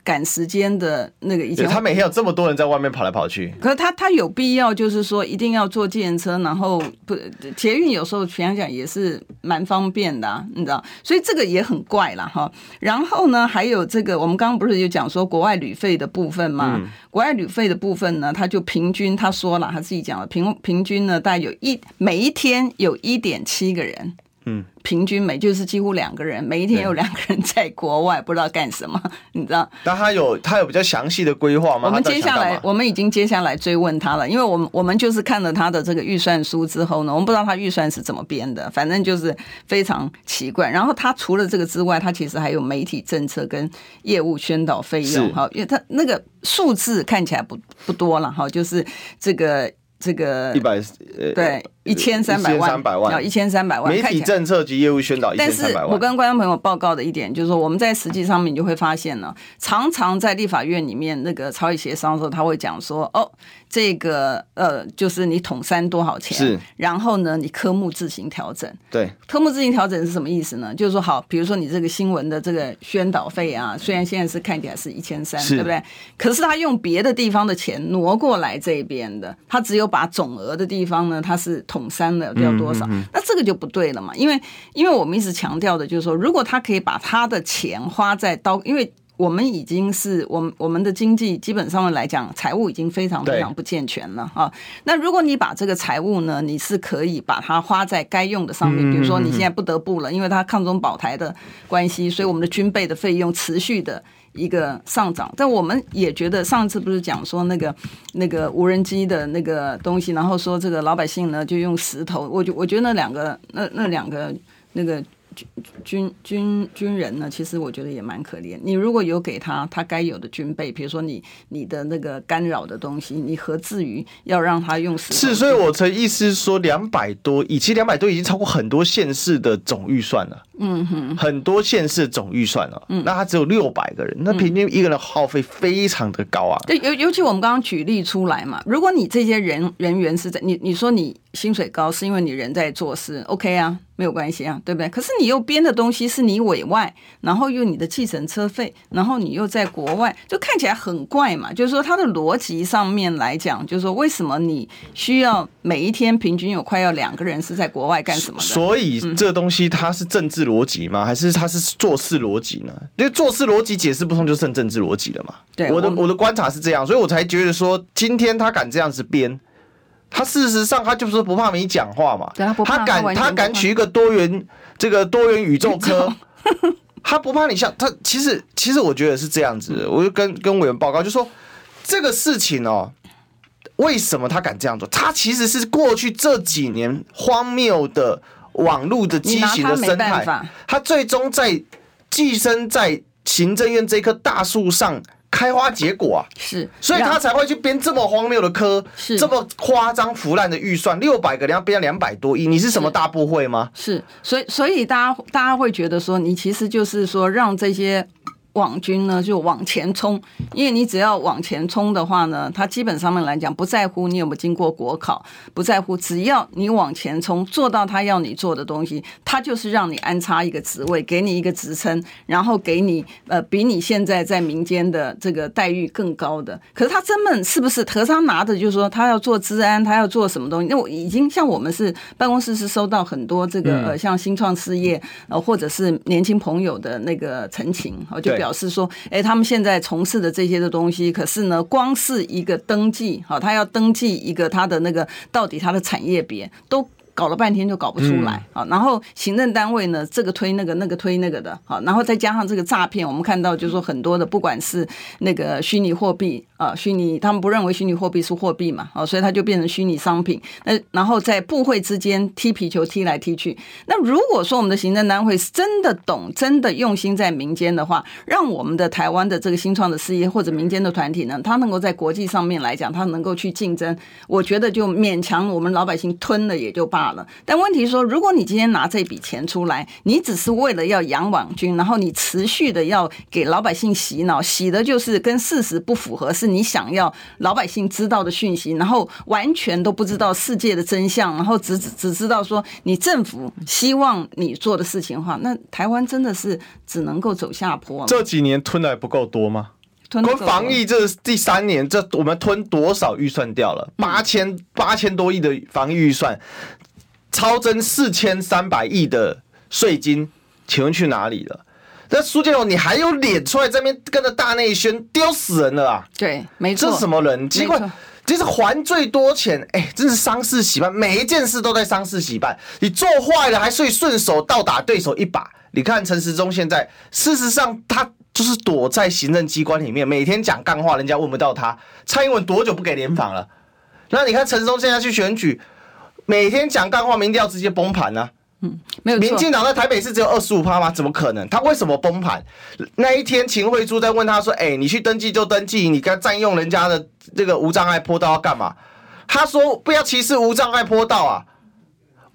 赶时间的那个以前，他每天有这么多人在外面跑来跑去，可是他他有必要就是说一定要坐计程车，然后不捷运有时候想想也是蛮方便的啊，你知道，所以这个也很怪了哈。然后呢，还有这个我们刚刚不是有讲说国外旅费的部分吗？嗯、国外旅费的部分呢，他就平均他说了他自己讲了平平均呢，大概有一每一天有一点七。个人，嗯，平均每就是几乎两个人，每一天有两个人在国外，不知道干什么，(laughs) 你知道？但他有他有比较详细的规划吗？我们接下来我们已经接下来追问他了，因为我们我们就是看了他的这个预算书之后呢，我们不知道他预算是怎么编的，反正就是非常奇怪。然后他除了这个之外，他其实还有媒体政策跟业务宣导费用，哈，因为他那个数字看起来不不多了，哈，就是这个。这个一百呃对一千三百万要一千三百万，媒体政策及业务宣导一千三百万。但是我跟观众朋友报告的一点就是说，我们在实际上面你就会发现呢，常常在立法院里面那个朝野协商的时候，他会讲说哦。这个呃，就是你统三多少钱？是，然后呢，你科目自行调整。对，科目自行调整是什么意思呢？就是说，好，比如说你这个新闻的这个宣导费啊，虽然现在是看起来是一千三，对不对？可是他用别的地方的钱挪过来这边的，他只有把总额的地方呢，他是统三的要多少？嗯嗯嗯，那这个就不对了嘛，因为因为我们一直强调的就是说，如果他可以把他的钱花在刀，因为。我们已经是我们我们的经济基本上来讲，财务已经非常非常不健全了啊。那如果你把这个财务呢，你是可以把它花在该用的上面，比如说你现在不得不了，因为它抗中保台的关系，所以我们的军备的费用持续的一个上涨。但我们也觉得上次不是讲说那个那个无人机的那个东西，然后说这个老百姓呢就用石头，我就我觉得那两个那那两个那个。军军军人呢，其实我觉得也蛮可怜。你如果有给他他该有的军备，比如说你你的那个干扰的东西，你何至于要让他用死？是，所以我才意思是说，两百多以，其实两百多已经超过很多县市的总预算了。嗯哼，很多县市总预算了。嗯，那他只有六百个人，那平均一个人耗费非常的高啊。对，尤尤其我们刚刚举例出来嘛，如果你这些人人员是在你你说你。薪水高是因为你人在做事，OK 啊，没有关系啊，对不对？可是你又编的东西是你委外，然后又你的计程车费，然后你又在国外，就看起来很怪嘛。就是说，它的逻辑上面来讲，就是说，为什么你需要每一天平均有快要两个人是在国外干什么的？所以这东西它是政治逻辑吗？还是它是做事逻辑呢？因为做事逻辑解释不通，就剩政治逻辑了嘛。对，我的我的观察是这样，所以我才觉得说，今天他敢这样子编。他事实上，他就是不怕你讲话嘛。他，他敢，他敢取一个多元这个多元宇宙科，(laughs) 他不怕你像。他其实，其实我觉得是这样子的。我就跟跟委员报告，就说这个事情哦，为什么他敢这样做？他其实是过去这几年荒谬的网络的畸形的生态，他最终在寄生在行政院这棵大树上。开花结果啊，是，所以他才会去编这么荒谬的科，是这么夸张腐烂的预算，六百个人要编两百多亿，你是什么大部会吗？是，所以所以大家大家会觉得说，你其实就是说让这些。网军呢就往前冲，因为你只要往前冲的话呢，他基本上面来讲不在乎你有没有经过国考，不在乎，只要你往前冲，做到他要你做的东西，他就是让你安插一个职位，给你一个职称，然后给你呃比你现在在民间的这个待遇更高的。可是他真的是不是？和他拿的就是说他要做资安，他要做什么东西？那我已经像我们是办公室是收到很多这个呃像新创事业呃或者是年轻朋友的那个陈情，我就。表示说，哎，他们现在从事的这些的东西，可是呢，光是一个登记，好，他要登记一个他的那个到底他的产业别都。搞了半天就搞不出来啊！然后行政单位呢，这个推那个，那个推那个的，好，然后再加上这个诈骗，我们看到就是说很多的，不管是那个虚拟货币啊，虚拟他们不认为虚拟货币是货币嘛，啊，所以它就变成虚拟商品。那然后在部会之间踢皮球踢来踢去。那如果说我们的行政单位是真的懂，真的用心在民间的话，让我们的台湾的这个新创的事业或者民间的团体呢，它能够在国际上面来讲，它能够去竞争，我觉得就勉强我们老百姓吞了也就罢了。但问题是说，如果你今天拿这笔钱出来，你只是为了要养网军，然后你持续的要给老百姓洗脑，洗的就是跟事实不符合，是你想要老百姓知道的讯息，然后完全都不知道世界的真相，然后只只只知道说你政府希望你做的事情的话，那台湾真的是只能够走下坡。这几年吞的还不够多吗？吞防疫这第三年，这我们吞多少预算掉了？八千八千多亿的防疫预算。超增四千三百亿的税金，请问去哪里了？那苏建荣，你还有脸出来这边跟着大内宣，丢死人了啊！对，没错。这是什么人？奇怪，其实还最多钱，哎、欸，真是丧事喜办，每一件事都在丧事喜办。你做坏了，还可以顺手倒打对手一把。你看陈时中现在，事实上他就是躲在行政机关里面，每天讲干话，人家问不到他。蔡英文多久不给联访了？那你看陈时中现在去选举。每天讲干话，民调直接崩盘呢、啊？嗯，没有。民进党在台北市只有二十五趴吗？怎么可能？他为什么崩盘？那一天，秦惠珠在问他说：“哎、你去登记就登记，你该占用人家的这个无障碍坡道要干嘛？”他说：“不要歧视无障碍坡道啊。”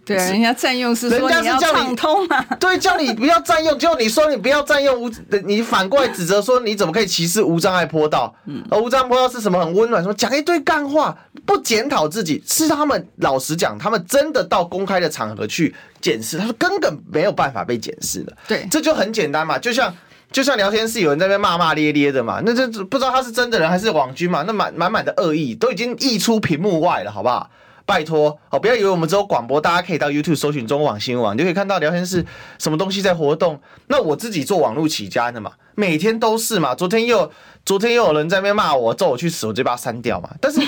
对，人家占用是说你要畅通啊，(laughs) 对，叫你不要占用，就你说你不要占用无，你反过来指责说你怎么可以歧视无障碍坡道？嗯，而无障碍坡道是什么？很温暖，说讲一堆干话，不检讨自己，是他们老实讲，他们真的到公开的场合去检视，他说根本没有办法被检视的。对，这就很简单嘛，就像就像聊天室有人在那边骂骂咧咧的嘛，那这不知道他是真的人还是网军嘛，那满满满的恶意都已经溢出屏幕外了，好不好？拜托哦，不要以为我们只有广播，大家可以到 YouTube 搜寻中广新闻网，你就可以看到聊天室什么东西在活动。那我自己做网络起家的嘛，每天都是嘛。昨天又昨天又有人在那边骂我，咒我去死，我就把他删掉嘛。但是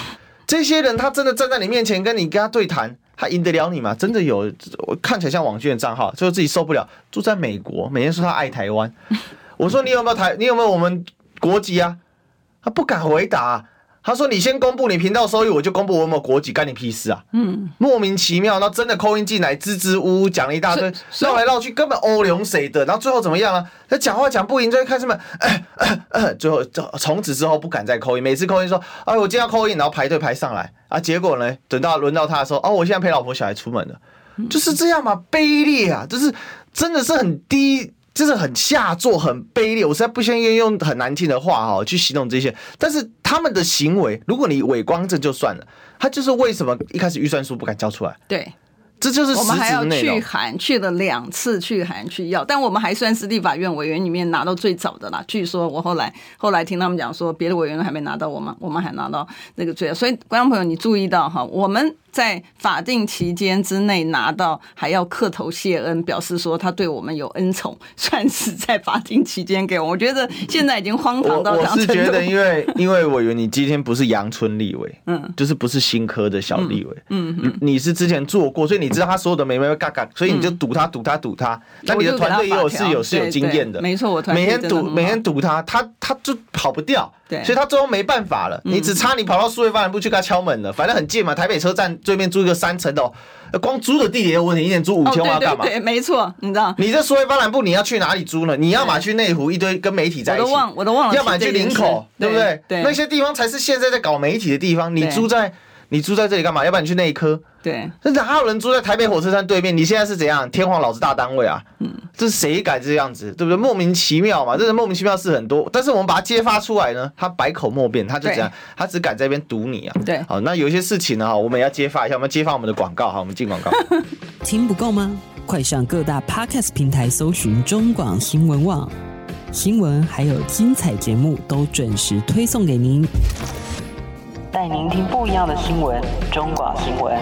这些人他真的站在你面前跟你跟他对谈，他赢得了你吗？真的有，我看起来像网军的账号，最后自己受不了，住在美国，每天说他爱台湾。我说你有没有台？你有没有我们国籍啊？他不敢回答。他说：“你先公布你频道收益，我就公布我有没有国籍，干你屁事啊！”嗯，莫名其妙，那真的 call in 进来，支支吾吾讲了一大堆，绕来绕去，根本欧龙谁的？然后最后怎么样了？他讲话讲不赢，就会开始嘛，最后从此之后不敢再 call in，每次 call in 说：“哎，我今天要 call in，然后排队排上来啊。”结果呢，等到轮到他的时候，哦，我现在陪老婆小孩出门了，就是这样嘛，卑劣啊，就是真的是很低。就是很下作，很卑劣。我实在不愿意用很难听的话哈去形容这些，但是他们的行为，如果你伪光正就算了，他就是为什么一开始预算书不敢交出来？对。这就是我们还要去函，去了两次去函去要，但我们还算是立法院委员里面拿到最早的啦。据说我后来后来听他们讲说，别的委员还没拿到，我们我们还拿到那个最早。所以观众朋友，你注意到哈，我们在法定期间之内拿到，还要磕头谢恩，表示说他对我们有恩宠，算是在法定期间给我。我觉得现在已经荒唐到。我是觉得，因为因为委员你今天不是阳春立委，嗯，就是不是新科的小立委，嗯嗯，你是之前做过，所以你。知道他所有的眉眉嘎嘎，所以你就赌他赌他赌他。那你的团队也有是有是有经验的，没错，我团队每天赌每天赌他，他他就跑不掉，对，所以他最后没办法了。你只差你跑到数位发展部去给他敲门了，反正很近嘛，台北车站对面租一个三层的，光租的地点有问题，一年租五千万干嘛？对，没错，你知道？你这说一帆南布你要去哪里租呢？你要么去内湖一堆跟媒体在一起，我都忘我都忘了，要么去林口，对不对？对，那些地方才是现在在搞媒体的地方。你租在你租在这里干嘛？要不然你去内科。对，那哪有人住在台北火车站对面？你现在是怎样？天皇老子大单位啊！嗯，这是谁敢这样子？对不对？莫名其妙嘛，这是莫名其妙事很多。但是我们把它揭发出来呢，他百口莫辩，他就这样，他只敢在这边堵你啊。对，好，那有些事情呢，哈，我们也要揭发一下，我们揭发我们的广告，好，我们进广告。听不够吗？快上各大 Podcast 平台搜寻中广新闻网，新闻还有精彩节目都准时推送给您。带您听不一样的新闻，中广新闻。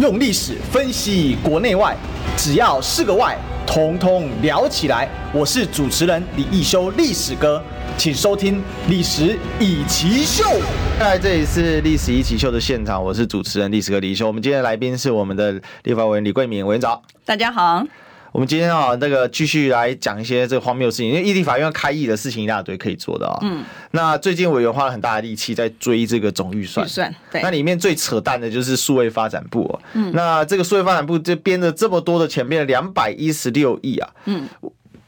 用历史分析国内外，只要是个“外”，统统聊起来。我是主持人李一修，历史哥，请收听《历史以奇秀》。来，这里是《历史一奇秀》的现场，我是主持人历史哥李易修。我们今天的来宾是我们的立法委员李桂敏委员长。大家好。我们今天啊，那个继续来讲一些这个荒谬的事情，因为异地法院要开议的事情一大堆可以做的啊。嗯。那最近委员花了很大的力气在追这个总预算。预算。对。那里面最扯淡的就是数位发展部啊。嗯。那这个数位发展部这编了这么多的钱，编了两百一十六亿啊。嗯。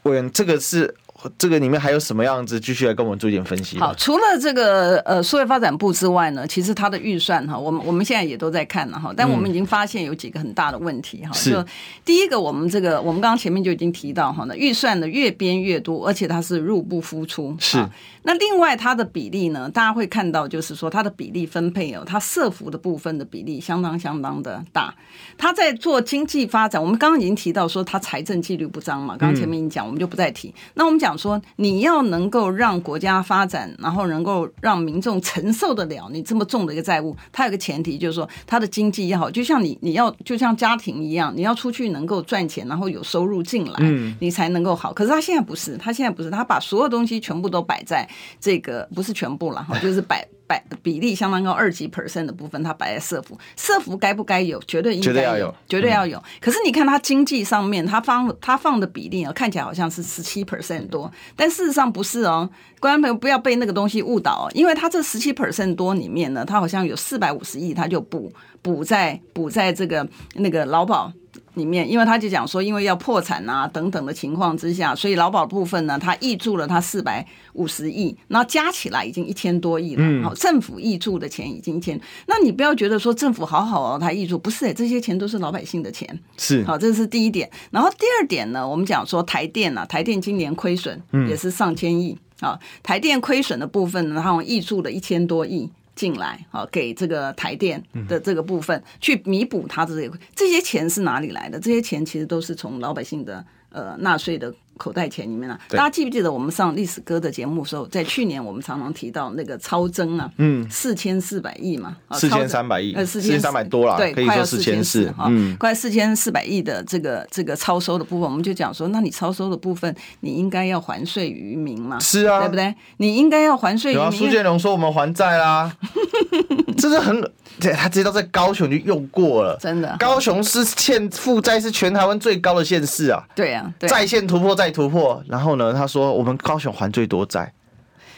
委员，这个是。这个里面还有什么样子？继续来跟我们做一点分析。好，除了这个呃，数位发展部之外呢，其实它的预算哈，我们我们现在也都在看了哈，但我们已经发现有几个很大的问题哈。嗯、就第一个，我们这个我们刚刚前面就已经提到哈，那预算呢越编越多，而且它是入不敷出。是。那另外它的比例呢，大家会看到就是说它的比例分配哦，它社服的部分的比例相当相当的大。它在做经济发展，我们刚刚已经提到说它财政纪律不彰嘛，刚刚前面已经讲，我们就不再提。嗯、那我们讲。说你要能够让国家发展，然后能够让民众承受得了你这么重的一个债务，它有个前提就是说，它的经济也好，就像你你要就像家庭一样，你要出去能够赚钱，然后有收入进来，你才能够好。可是他现在不是，他现在不是，他把所有东西全部都摆在这个，不是全部了哈，就是摆。百比例相当高，二级 percent 的部分，它摆在社福，社福该不该有？绝对应该有，绝对要有。绝对要有。嗯、可是你看它经济上面，它放它放的比例啊，看起来好像是十七 percent 多，但事实上不是哦。观众朋友不要被那个东西误导哦，因为它这十七 percent 多里面呢，它好像有四百五十亿，它就补补在补在这个那个劳保。里面，因为他就讲说，因为要破产啊等等的情况之下，所以劳保部分呢，他挹注了他四百五十亿，那加起来已经一千多亿了。好，政府挹注的钱已经一千，那你不要觉得说政府好好哦，他挹注不是诶，这些钱都是老百姓的钱。是，好，这是第一点。然后第二点呢，我们讲说台电啊，台电今年亏损也是上千亿啊，台电亏损的部分呢，他挹注了一千多亿。进来啊，给这个台电的这个部分去弥补它的这个这些钱是哪里来的？这些钱其实都是从老百姓的呃纳税的口袋钱里面了。对。大家记不记得我们上历史歌的节目的时候，在去年我们常常提到那个超增啊，嗯，四千四百亿嘛，啊四千三百亿，呃，四千三百多了，对，可以快要说四千四哈，嗯，快四千四百亿的这个这个超收的部分，我们就讲说，那你超收的部分，你应该要还税于民嘛，是啊，对不对？你应该要还税于民。苏建荣说我们还债啦，(laughs) 这是很，对，他直接到在高雄就用过了，真的，高雄是欠负债是全台湾最高的县市啊，对啊，对在线突破再突破，然后呢，他说我们高雄还最多债，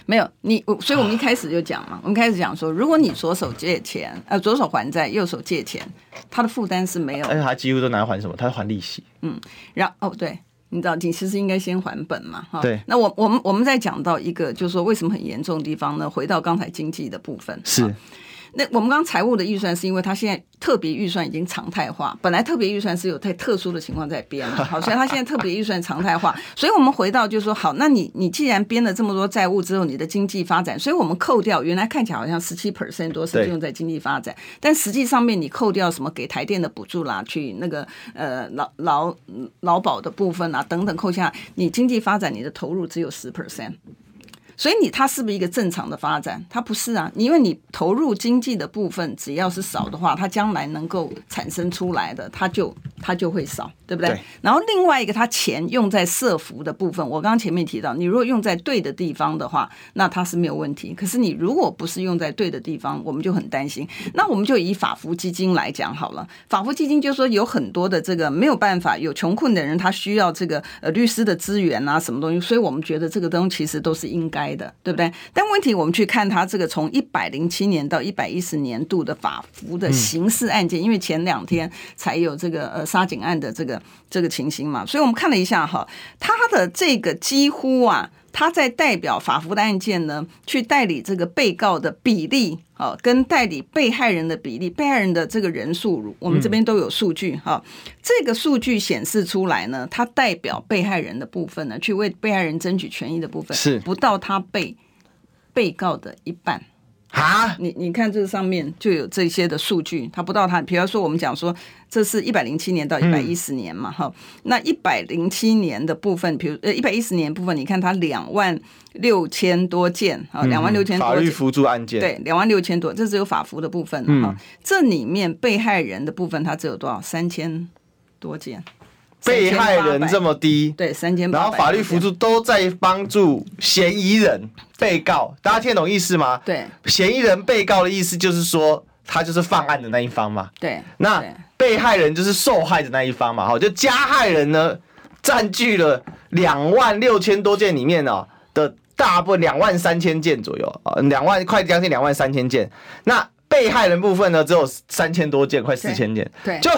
没有你，所以我们一开始就讲嘛，我们开始讲说，如果你左手借钱，呃，左手还债，右手借钱，他的负担是没有而，且他几乎都拿来还什么？他还利息，嗯，然后哦对。你知道，你其实应该先还本嘛，哈。对。那我我们我们再讲到一个，就是说为什么很严重的地方呢？回到刚才经济的部分，是。那我们刚刚财务的预算是因为它现在特别预算已经常态化，本来特别预算是有太特殊的情况在编嘛，(laughs) 好，所以它现在特别预算常态化，所以我们回到就是说，好，那你你既然编了这么多债务之后，你的经济发展，所以我们扣掉原来看起来好像十七 percent 多是用在经济发展，但实际上面你扣掉什么给台电的补助啦，去那个呃劳劳劳保的部分啊等等扣下，你经济发展你的投入只有十 percent。所以你它是不是一个正常的发展？它不是啊，因为你投入经济的部分只要是少的话，它将来能够产生出来的，它就它就会少，对不对？对。然后另外一个，它钱用在社服的部分，我刚刚前面提到，你如果用在对的地方的话，那它是没有问题。可是你如果不是用在对的地方，我们就很担心。那我们就以法服基金来讲好了，法服基金就是说有很多的这个没有办法，有穷困的人，他需要这个呃律师的资源啊，什么东西，所以我们觉得这个东西其实都是应该。的对不对？但问题我们去看他这个从一百零七年到一百一十年度的法服的刑事案件，因为前两天才有这个呃杀警案的这个这个情形嘛，所以我们看了一下哈，他的这个几乎啊，他在代表法服的案件呢，去代理这个被告的比例啊，跟代理被害人的比例，被害人的这个人数，我们这边都有数据哈。这个数据显示出来呢，他代表被害人的部分呢，去为被害人争取权益的部分是不到他被被告的一半。啊，你你看这个上面就有这些的数据，它不到它。比方说，我们讲说这是一百零七年到一百一十年嘛，哈、嗯，那一百零七年的部分，比如呃一百一十年部分，你看它两万六千多件啊，两万六千多件法律扶助案件，对，两万六千多，这只有法服的部分哈、嗯，这里面被害人的部分它只有多少？三千多件。被害人这么低，对，三千，然后法律辅助都在帮助嫌疑人、被告，大家听得懂意思吗？对，嫌疑人、被告的意思就是说，他就是犯案的那一方嘛。对，那被害人就是受害的那一方嘛。好，就加害人呢，占据了两万六千多件里面哦的大部分，两万三千件左右啊，两万快将近两万三千件。那被害人部分呢，只有三千多件，快四千件。对，就。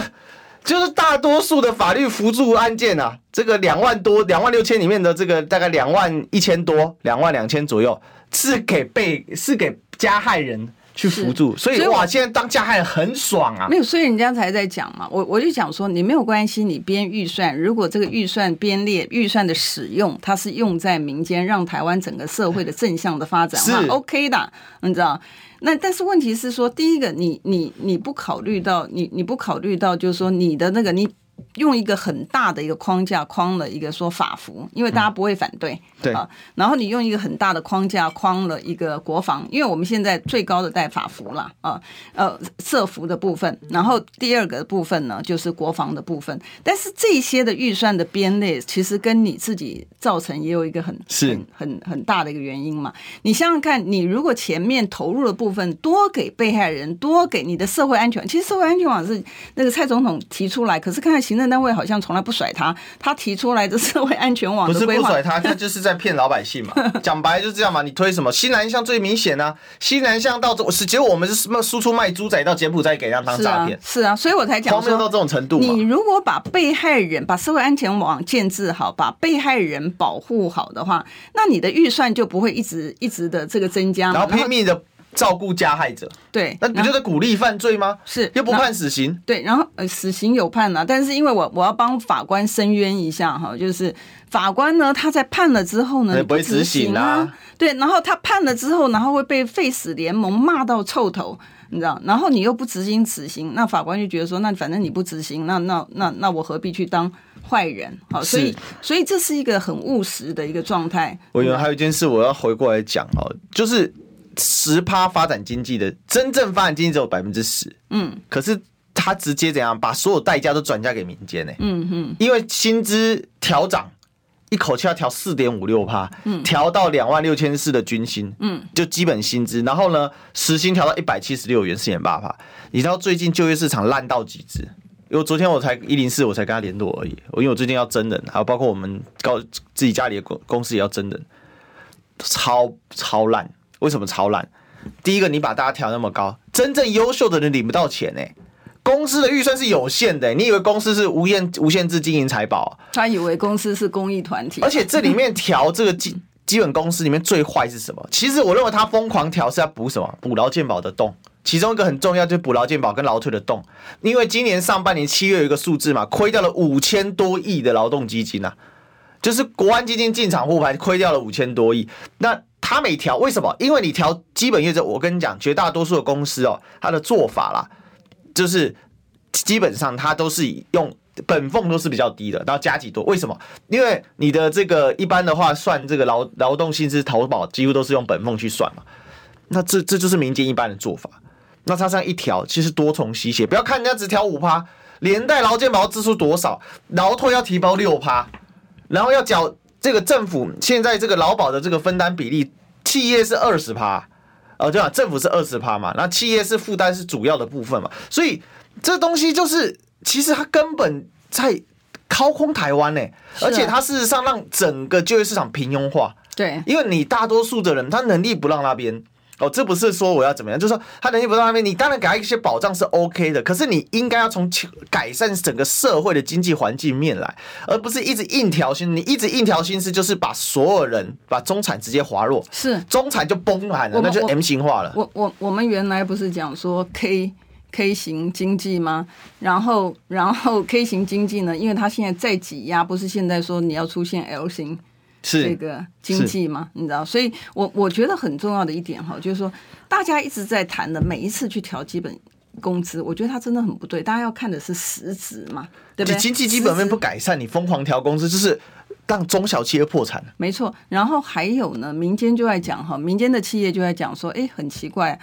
就是大多数的法律扶助案件啊，这个两万多、两万六千里面的这个大概两万一千多、两万两千左右，是给被是给加害人去扶助，所以，所以哇，现在当加害人很爽啊！没有，所以人家才在讲嘛。我我就讲说，你没有关系，你编预算，如果这个预算编列预算的使用，它是用在民间，让台湾整个社会的正向的发展，是 OK 的，你知道。那但是问题是说，第一个，你你你不考虑到，你你不考虑到，就是说你的那个你。用一个很大的一个框架框了一个说法服，因为大家不会反对，嗯、对啊。然后你用一个很大的框架框了一个国防，因为我们现在最高的带法服了啊，呃，设服的部分。然后第二个部分呢，就是国防的部分。但是这些的预算的编列，其实跟你自己造成也有一个很是很很很大的一个原因嘛。你想想看，你如果前面投入的部分多给被害人，多给你的社会安全，其实社会安全网是那个蔡总统提出来，可是看看。行政单位好像从来不甩他，他提出来的社会安全网不是不甩他，他就是在骗老百姓嘛。讲白就是这样嘛，你推什么西南向最明显啊，西南向到是结果我们是什么输出卖猪仔到柬埔寨给人家当诈骗，是啊，所以我才讲说到这种程度。你如果把被害人把社会安全网建置好，把被害人保护好的话，那你的预算就不会一直一直的这个增加，然后拼命的。照顾加害者，对，那不就是鼓励犯罪吗？是，又不判死刑。对，然后呃，死刑有判了，但是因为我我要帮法官申冤一下哈，就是法官呢，他在判了之后呢，不会执行啊。对，然后他判了之后，然后会被废死联盟骂到臭头，你知道？然后你又不执行死刑，那法官就觉得说，那反正你不执行，那那那那我何必去当坏人。好，所以所以这是一个很务实的一个状态。我有还有一件事我要回过来讲哦，就是十趴发展经济的真正发展经济只有百分之十，嗯，可是他直接怎样把所有代价都转嫁给民间呢？嗯嗯，因为薪资调涨。一口气要调四点五六趴，嗯调到两万六千四的军薪，嗯，就基本薪资。然后呢，时薪调到一百七十六元，四点八趴。你知道最近就业市场烂到极致？因为昨天我才一零四，我才跟他联络而已。我因为我最近要真人，还有包括我们高自己家里的公公司也要真人，超超烂。为什么超烂？第一个，你把大家调那么高，真正优秀的人领不到钱呢、欸。公司的预算是有限的，你以为公司是无限无限制经营财宝？他以为公司是公益团体。而且这里面调这个基基本公司里面最坏是什么？其实我认为他疯狂调是要补什么？补劳健保的洞。其中一个很重要就是补劳健保跟劳退的洞。因为今年上半年七月有一个数字嘛，亏掉了五千多亿的劳动基金呐，就是国安基金进场护盘亏掉了五千多亿。那他没调，为什么？因为你调基本业绩，我跟你讲，绝大多数的公司哦，他的做法啦。就是基本上它都是用本俸都是比较低的，然后加几多？为什么？因为你的这个一般的话算这个劳劳动薪资投保，几乎都是用本俸去算嘛。那这这就是民间一般的做法。那他这样一调，其实多重吸血。不要看人家只调五趴，连带劳健保支出多少，劳退要提包六趴，然后要缴这个政府现在这个劳保的这个分担比例，企业是二十趴。呃，对吧，政府是二十趴嘛，那企业是负担是主要的部分嘛，所以这东西就是其实它根本在掏空台湾呢，而且它事实上让整个就业市场平庸化。对，因为你大多数的人他能力不让那边。哦，这不是说我要怎么样，就是说他能力不到那边，你当然给他一些保障是 OK 的。可是你应该要从改善整个社会的经济环境面来，而不是一直硬调薪。你一直硬调薪是，就是把所有人把中产直接滑落，是中产就崩盘了，那就 M 型化了。我我我们原来不是讲说 K K 型经济吗？然后然后 K 型经济呢，因为它现在在挤压，不是现在说你要出现 L 型。是这个经济嘛，你知道，所以我我觉得很重要的一点哈，就是说大家一直在谈的每一次去调基本工资，我觉得它真的很不对。大家要看的是实质嘛，对不对？经济基本面不改善，你疯狂调工资，就是让中小企业破产。没错，然后还有呢，民间就在讲哈，民间的企业就在讲说，哎，很奇怪，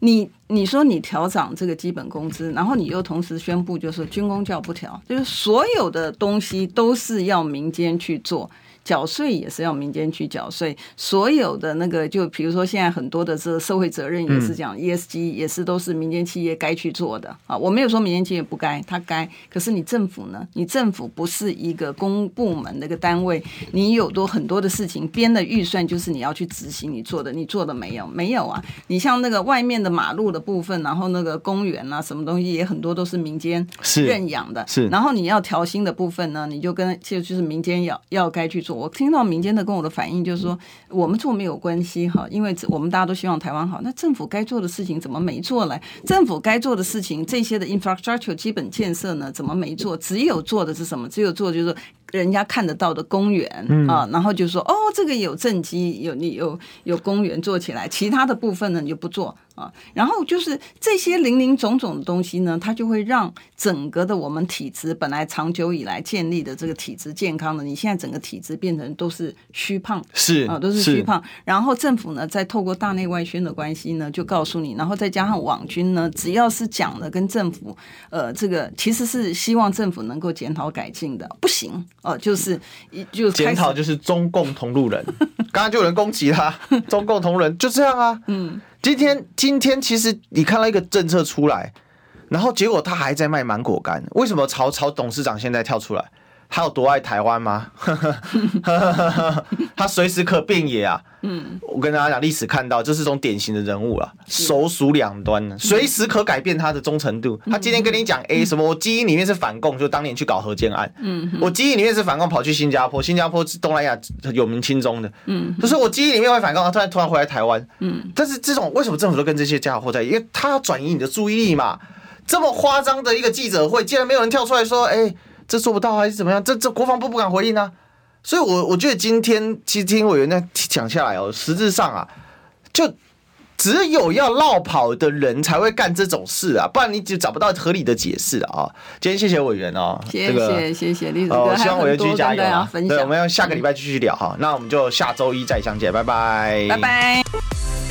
你你说你调涨这个基本工资，然后你又同时宣布就是军工教不调，就是所有的东西都是要民间去做。缴税也是要民间去缴税，所有的那个就比如说现在很多的这个社会责任也是讲 ESG 也是都是民间企业该去做的啊。我没有说民间企业不该，他该。可是你政府呢？你政府不是一个公部门的一个单位，你有多很多的事情编的预算就是你要去执行你做的，你做的没有？没有啊！你像那个外面的马路的部分，然后那个公园啊，什么东西也很多都是民间认养的。是。然后你要调薪的部分呢，你就跟就就是民间要要该去做。我听到民间的跟我的反应就是说，我们做没有关系哈，因为我们大家都希望台湾好。那政府该做的事情怎么没做呢？政府该做的事情，这些的 infrastructure 基本建设呢，怎么没做？只有做的是什么？只有做就是人家看得到的公园啊，然后就说哦，这个有政绩，有你有有公园做起来，其他的部分呢你就不做。啊，然后就是这些零零总总的东西呢，它就会让整个的我们体质本来长久以来建立的这个体质健康的，你现在整个体质变成都是虚胖，是啊，都是虚胖。然后政府呢，再透过大内外宣的关系呢，就告诉你，然后再加上网军呢，只要是讲的跟政府，呃，这个其实是希望政府能够检讨改进的，不行哦、呃，就是一就检讨就是中共同路人，(laughs) 刚刚就有人攻击他，中共同路人就这样啊，嗯。今天，今天其实你看到一个政策出来，然后结果他还在卖芒果干，为什么曹曹董事长现在跳出来？他有多爱台湾吗？(laughs) 他随时可变野啊！嗯，我跟大家讲，历史看到这是种典型的人物啊，首鼠两端，随时可改变他的忠诚度。他今天跟你讲，A，什么？我基因里面是反共，就当年去搞核建案。嗯，我基因里面是反共，跑去新加坡，新加坡是东南亚有名亲中的。嗯，就是我基因里面会反共，突然突然回来台湾。嗯，但是这种为什么政府都跟这些家伙在？因为他要转移你的注意力嘛。这么夸张的一个记者会，竟然没有人跳出来说，哎。这做不到还是怎么样？这这国防部不敢回应啊，所以我，我我觉得今天其实听委员在讲下来哦，实质上啊，就只有要落跑的人才会干这种事啊，不然你就找不到合理的解释啊。今天谢谢委员哦，谢谢谢谢栗子哥，哦，希望委员继续加油啊。对，我们要下个礼拜继续聊哈，那我们就下周一再相见，拜拜，拜拜。